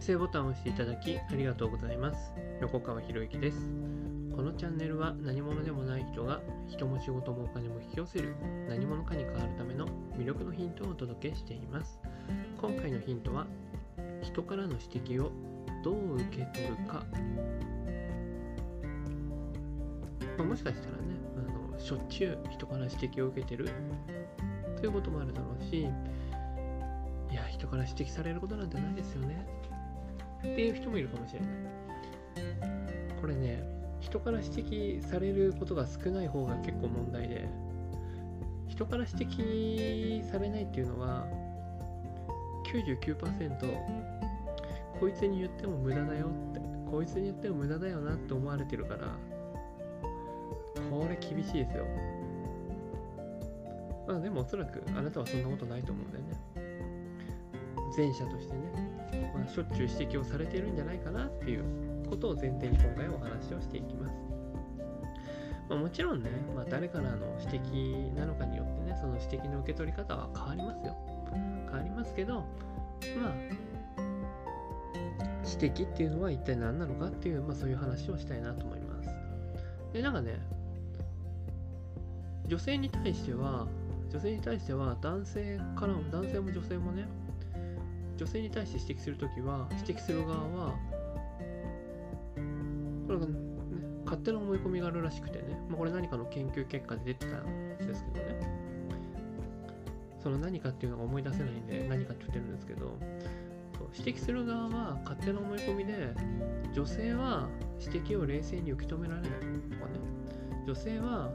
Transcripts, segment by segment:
生ボタンを押していただきありがとうございます。横川博之です。このチャンネルは何者でもない人が人も仕事もお金も引き寄せる何者かに変わるための魅力のヒントをお届けしています。今回のヒントは人からの指摘をどう受け取るか、まあ、もしかしたらねあのしょっちゅう人から指摘を受けてる。ということもあるだろうしいや人から指摘されることなんてないですよね。っていう人もいるかもしれない。これね人から指摘されることが少ない方が結構問題で人から指摘されないっていうのは99%こいつに言っても無駄だよってこいつに言っても無駄だよなって思われてるからこれ厳しいですよ。まあでもおそらくあなたはそんなことないと思うんだよね。前者としてね、まあ、しょっちゅう指摘をされているんじゃないかなっていうことを前提に今回お話をしていきます。まあ、もちろんね、まあ、誰からの指摘なのかによってね、その指摘の受け取り方は変わりますよ。変わりますけど、まあ、指摘っていうのは一体何なのかっていう、まあ、そういう話をしたいなと思います。で、なんかね、女性に対しては、女性に対しては男性からも、男性も女性もね、女性に対して指摘するときは、指摘する側は、これが、ね、勝手な思い込みがあるらしくてね、まあ、これ何かの研究結果で出てたんですけどね、その何かっていうのが思い出せないんで、何かって言ってるんですけど、指摘する側は勝手な思い込みで、女性は指摘を冷静に受け止められないとかね、女性は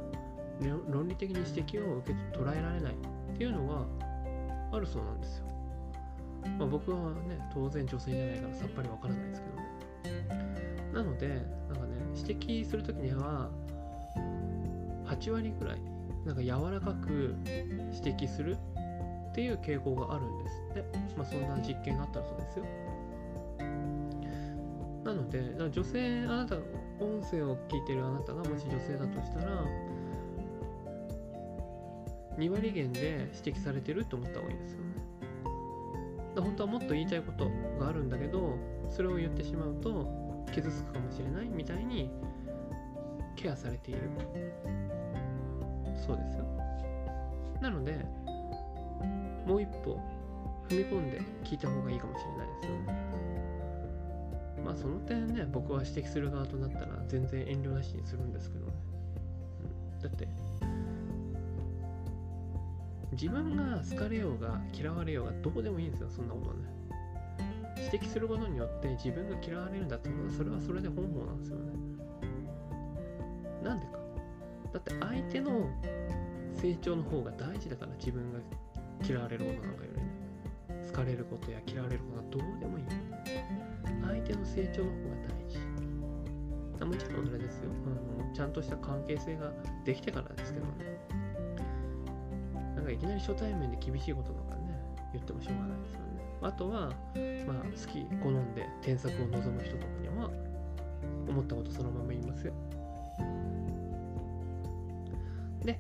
論理的に指摘を受け捉えられないっていうのがあるそうなんですよ。まあ、僕はね、当然女性じゃないからさっぱりわからないですけどね。なので、なんかね、指摘するときには、8割ぐらい、なんか柔らかく指摘するっていう傾向があるんですって。まあ、そんな実験があったらそうですよ。なので、女性、あなた、音声を聞いてるあなたがもし女性だとしたら、2割減で指摘されてると思った方がいいですよ。本当はもっと言いたいことがあるんだけどそれを言ってしまうと傷つくかもしれないみたいにケアされている。そうですよ。なのでもう一歩踏み込んで聞いた方がいいかもしれないですよね。まあその点ね僕は指摘する側となったら全然遠慮なしにするんですけどね、うん、だって自分が好かれようが嫌われようがどうでもいいんですよそんなことはね。指摘することによって自分が嫌われるんだったらそれはそれで本望なんですよね。なんでか。だって相手の成長の方が大事だから自分が嫌われることなんかよりね。好かれることや嫌われることはどうでもいい。相手の成長の方が大事。もちろんそれですよ。あのちゃんとした関係性ができてからですけどね。かいきなり初対面で厳しいこととかね、言ってもしょうがないですよね。あとは、まあ、好き、好んで添削を望む人とかには、思ったことそのまま言いますよ。で、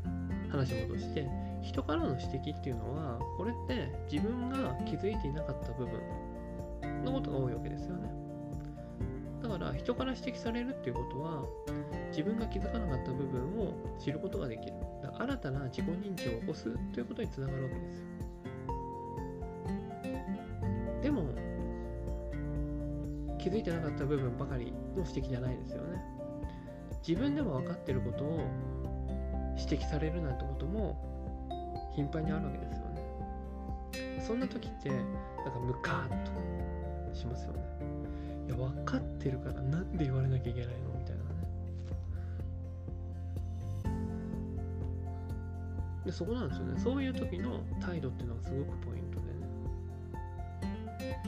話戻して、人からの指摘っていうのは、これって自分が気づいていなかった部分のことが多いわけですよね。だから人から指摘されるっていうことは自分が気づかなかった部分を知ることができる。新たな自己認知を起こすということにつながるわけですよ。でも、気づいてなかった部分ばかりの指摘じゃないですよね。自分でも分かってることを指摘されるなんてことも頻繁にあるわけですよね。そんな時って、なんかムカーッとしますよね。いや、分かってるからなんで言われなきゃいけないの？みたいなね。でそこなんですよね。そういう時の態度っていうのがすごくポイントでね。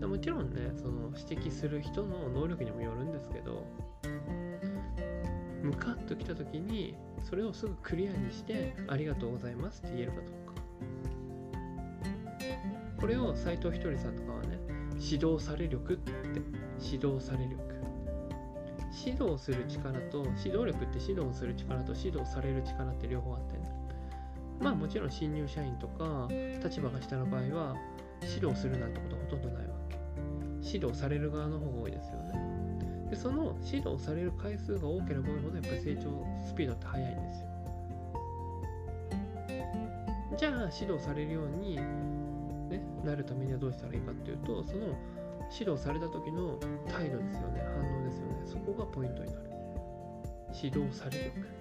でもちろんねその指摘する人の能力にもよるんですけどムカッときた時にそれをすぐクリアにしてありがとうございますって言えるかどうか。これを斎藤ひとりさんとか指導され力って。指導され力。指導する力と指導力って指導する力と指導される力って両方あってね。まあもちろん新入社員とか立場が下の場合は指導するなんてことはほとんどないわけ。指導される側の方が多いですよね。でその指導される回数が多ければ多いほどやっぱり成長スピードって速いんですよ。じゃあ指導されるように、ね、なるためにはどうしたらいいかっていうとその指導された時の態度ですよね反応ですよねそこがポイントになる。指導され力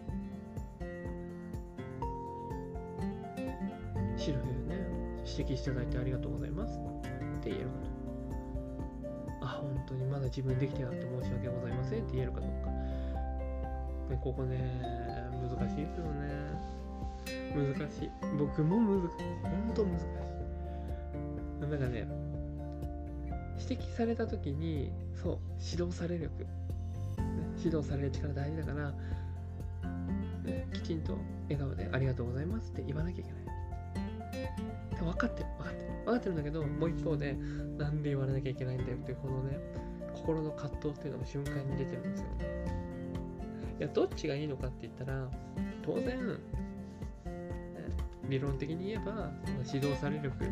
指導ね。指摘していただいてありがとうございます。って言えるかと。あ本当にまだ自分できてなくて申し訳ございません。って言えるかどうか、ね、ここね難しいですよね。難しい。僕も難しい。本当難しい。なんかね指摘された時にそう指導され力、ね、指導される力大事だから、ね、きちんと笑顔でありがとうございますって言わなきゃいけない。分かってる分かってる。分かってるんだけどもう一方でなんで言われなきゃいけないんだよっていうこのね心の葛藤っていうのが瞬間に出てるんですよ。いやどっちがいいのかって言ったら当然理論的に言えばその指導され力、ね、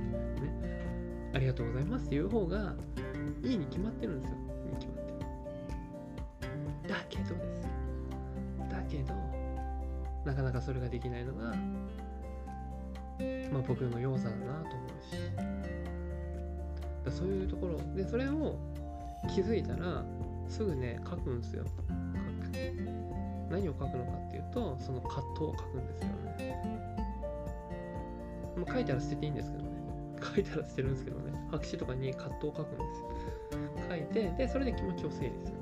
ありがとうございますっていう方がいいに決まってるんですよ。に決まってる。だけどですよ。だけど、なかなかそれができないのが、まあ僕の弱さだなと思うし。だそういうところで、それを気づいたら、すぐね、書くんですよ。書く。何を書くのかっていうと、その葛藤を書くんですよね。まあ、書いたら捨てていいんですけど。書いたら捨てるんですけどね。白紙とかに葛藤を書くんですよ。書いて、で、それで気持ちを整理するんですよね。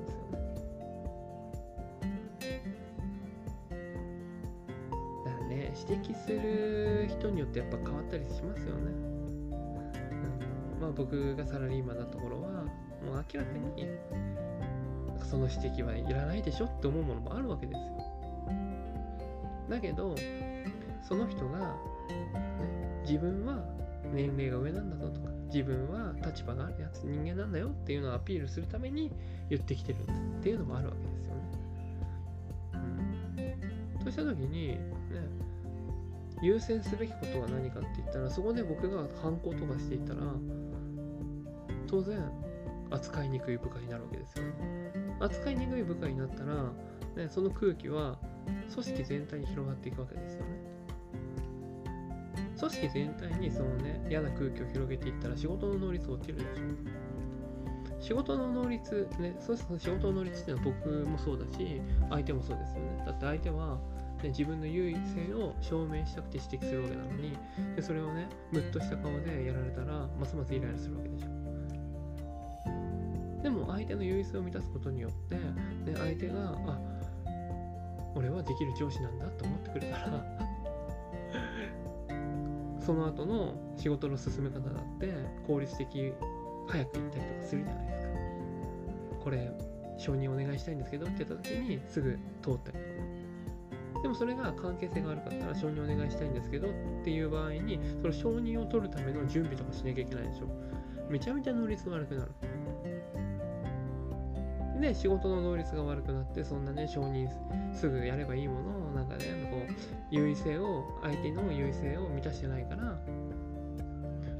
だからね、指摘する人によってやっぱ変わったりしますよね。うん、まあ僕がサラリーマンなところは、もう明らかに、その指摘はいらないでしょって思うものもあるわけですよ。だけど、その人がね自分は年齢が上なんだぞとか自分は立場があるやつ人間なんだよっていうのをアピールするために言ってきてるんだっていうのもあるわけですよね。うん、そうした時に、ね、優先すべきことは何かって言ったらそこで僕が反抗とかしていたら当然扱いにくい部下になるわけですよね。扱いにくい部下になったら、ね、その空気は組織全体に広がっていくわけですよね。組織全体にそのね嫌な空気を広げていったら仕事の能率落ちるでしょ。仕事の能率ねそうすると仕事の能率っていうのは僕もそうだし相手もそうですよね。だって相手はね、自分の優位性を証明したくて指摘するわけなのにでそれをねムッとした顔でやられたらますますイライラするわけでしょ。でも相手の優位性を満たすことによって、ね、相手があ俺はできる上司なんだと思ってくれたらその後の仕事の進め方だって効率的早く行ったりとかするじゃないですか。これ承認お願いしたいんですけどって言った時にすぐ通ったりとか。でもそれが関係性が悪かったら承認お願いしたいんですけどっていう場合にその承認を取るための準備とかしなきゃいけないでしょ。めちゃめちゃ能率が悪くなる。で仕事の能率が悪くなってそんなね承認すぐやればいいものをなんかねこう優位性を相手の優位性を満たしてないから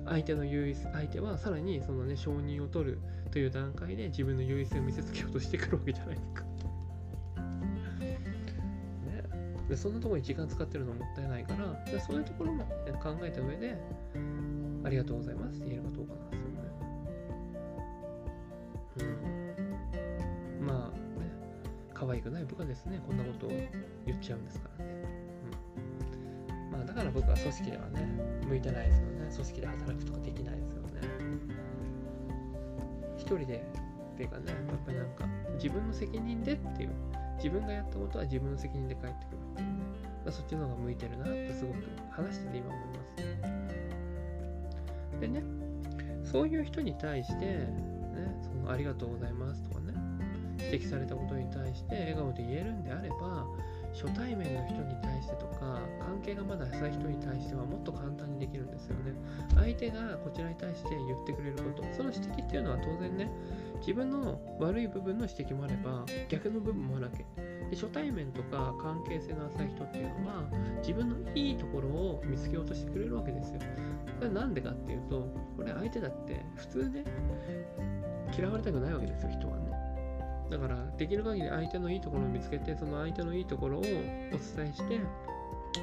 相手の優位相手はさらにそのね承認を取るという段階で自分の優位性を見せつけようとしてくるわけじゃないですか。ね、でそんなところに時間使ってるのもったいないからでそういうところも、ね、考えた上でありがとうございますって言えるかどうかなんですよね。うん、まあね可愛くない部下ですねこんなことを言っちゃうんですからね。だから僕は組織ではね向いてないですよね。組織で働くとかできないですよね。一人でっていうかねやっぱりなんか自分の責任でっていう自分がやったことは自分の責任で返ってくるっていうね。まそっちの方が向いてるなってすごく話してて今思いますでねそういう人に対して、ね、そのありがとうございますとかね指摘されたことに対して笑顔で言えるんであれば初対面の人に対してとか関係がまだ浅い人に対してはもっと簡単にできるんですよね。相手がこちらに対して言ってくれること。その指摘っていうのは当然ね自分の悪い部分の指摘もあれば逆の部分もあるわけ。で初対面とか関係性の浅い人っていうのは自分のいいところを見つけようとしてくれるわけですよ。それなんでかっていうと、これ相手だって普通ね、嫌われたくないわけですよ、人はね。だから、できる限り相手のいいところを見つけて、その相手のいいところをお伝えして、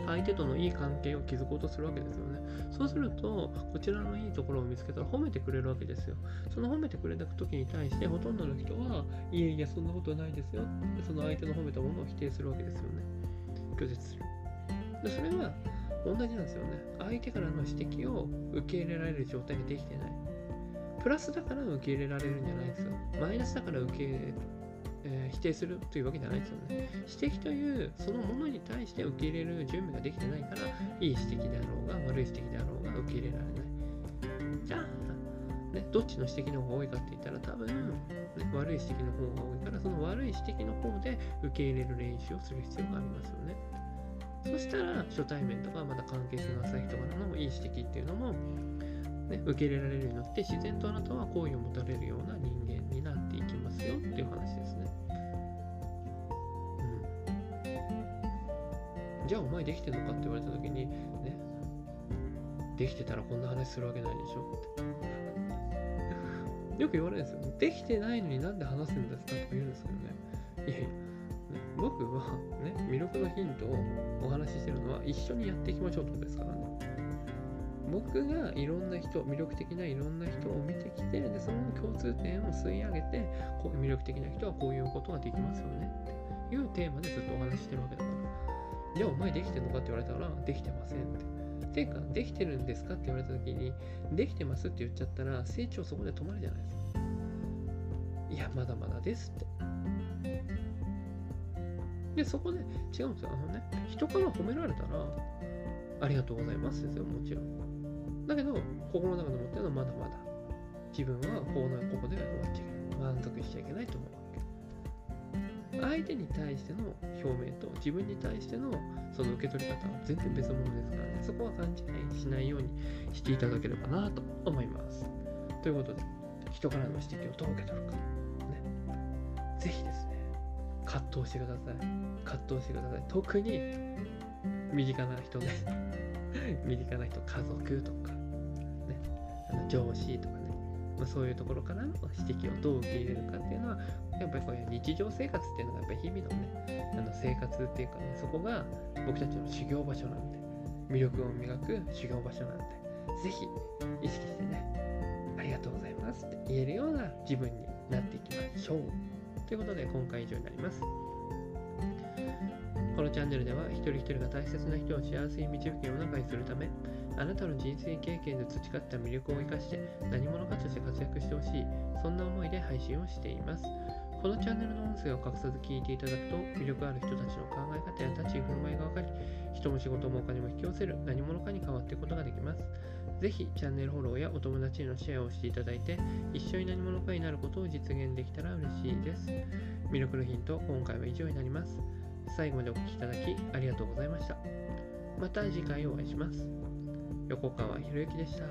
相手とのいい関係を築こうとするわけですよね。そうすると、こちらのいいところを見つけたら褒めてくれるわけですよ。その褒めてくれた時に対して、ほとんどの人は、いえいえ、そんなことないですよって、その相手の褒めたものを否定するわけですよね。拒絶する。でそれは同じなんですよね。相手からの指摘を受け入れられる状態ができてない。プラスだから受け入れられるんじゃないですよ。マイナスだから受け入れえー、否定するというわけじゃないですよね。指摘というそのものに対して受け入れる準備ができてないから、いい指摘であろうが悪い指摘であろうが受け入れられない。じゃあ、ね、どっちの指摘の方が多いかって言ったら多分、ね、悪い指摘の方が多いからその悪い指摘の方で受け入れる練習をする必要がありますよね。そしたら初対面とかまだ関係性の浅い人からのいい指摘っていうのも、ね、受け入れられるようになって自然とあなたは好意を持たれるような人間になっていきますよっていう話ですね。うん。じゃあお前できてんのかって言われた時にね。できてたらこんな話するわけないでしょって。よく言われるんですよ。できてないのになんで話すんですかとか言うんですけどね。いやいや、僕はね魅力のヒントをお話ししてるのは一緒にやっていきましょうってことですからね。僕がいろんな人、魅力的ないろんな人を見てきて、でその共通点を吸い上げて、こういう魅力的な人はこういうことができますよねっていうテーマでずっとお話ししてるわけだから。じゃあお前できてんのかって言われたら、できてませんって。ていうか、できてるんですかって言われた時に、できてますって言っちゃったら、成長そこで止まるじゃないですか。いや、まだまだですって。で、そこで違うんですよ。あのね、人から褒められたら、ありがとうございますですよ、もちろん。だけど、心の中で思ってるのはまだまだ。自分はこうなここで終わっちゃいけない。満足しちゃいけないと思うわけ。相手に対しての表明と自分に対してのその受け取り方は全然別物ですからね、そこは勘違いしないようにしていただければなと思います。ということで、人からの指摘をどう受け取るか、ね、ぜひですね、葛藤してください。葛藤してください。特に身近な人ね、身近な人、家族とか、あの上司とかね、まあ、そういうところからの指摘をどう受け入れるかっていうのはやっぱりこういう日常生活っていうのがやっぱり日々のね、あの生活っていうかね、そこが僕たちの修行場所なんで、魅力を磨く修行場所なんで、ぜひ意識してね、ありがとうございますって言えるような自分になっていきましょう。ということで今回以上になります。このチャンネルでは一人一人が大切な人を幸せに導く世の中にするため、あなたの人生経験で培った魅力を生かして何者かとして活躍してほしい、そんな思いで配信をしています。このチャンネルの音声を隠さず聞いていただくと魅力ある人たちの考え方や立ち居振る舞いが分かり人も仕事もお金も引き寄せる何者かに変わっていくことができます。ぜひチャンネルフォローやお友達へのシェアをしていただいて一緒に何者かになることを実現できたら嬉しいです。魅力のヒント今回は以上になります。最後までお聴きいただきありがとうございました。また次回お会いします。横川博之でした。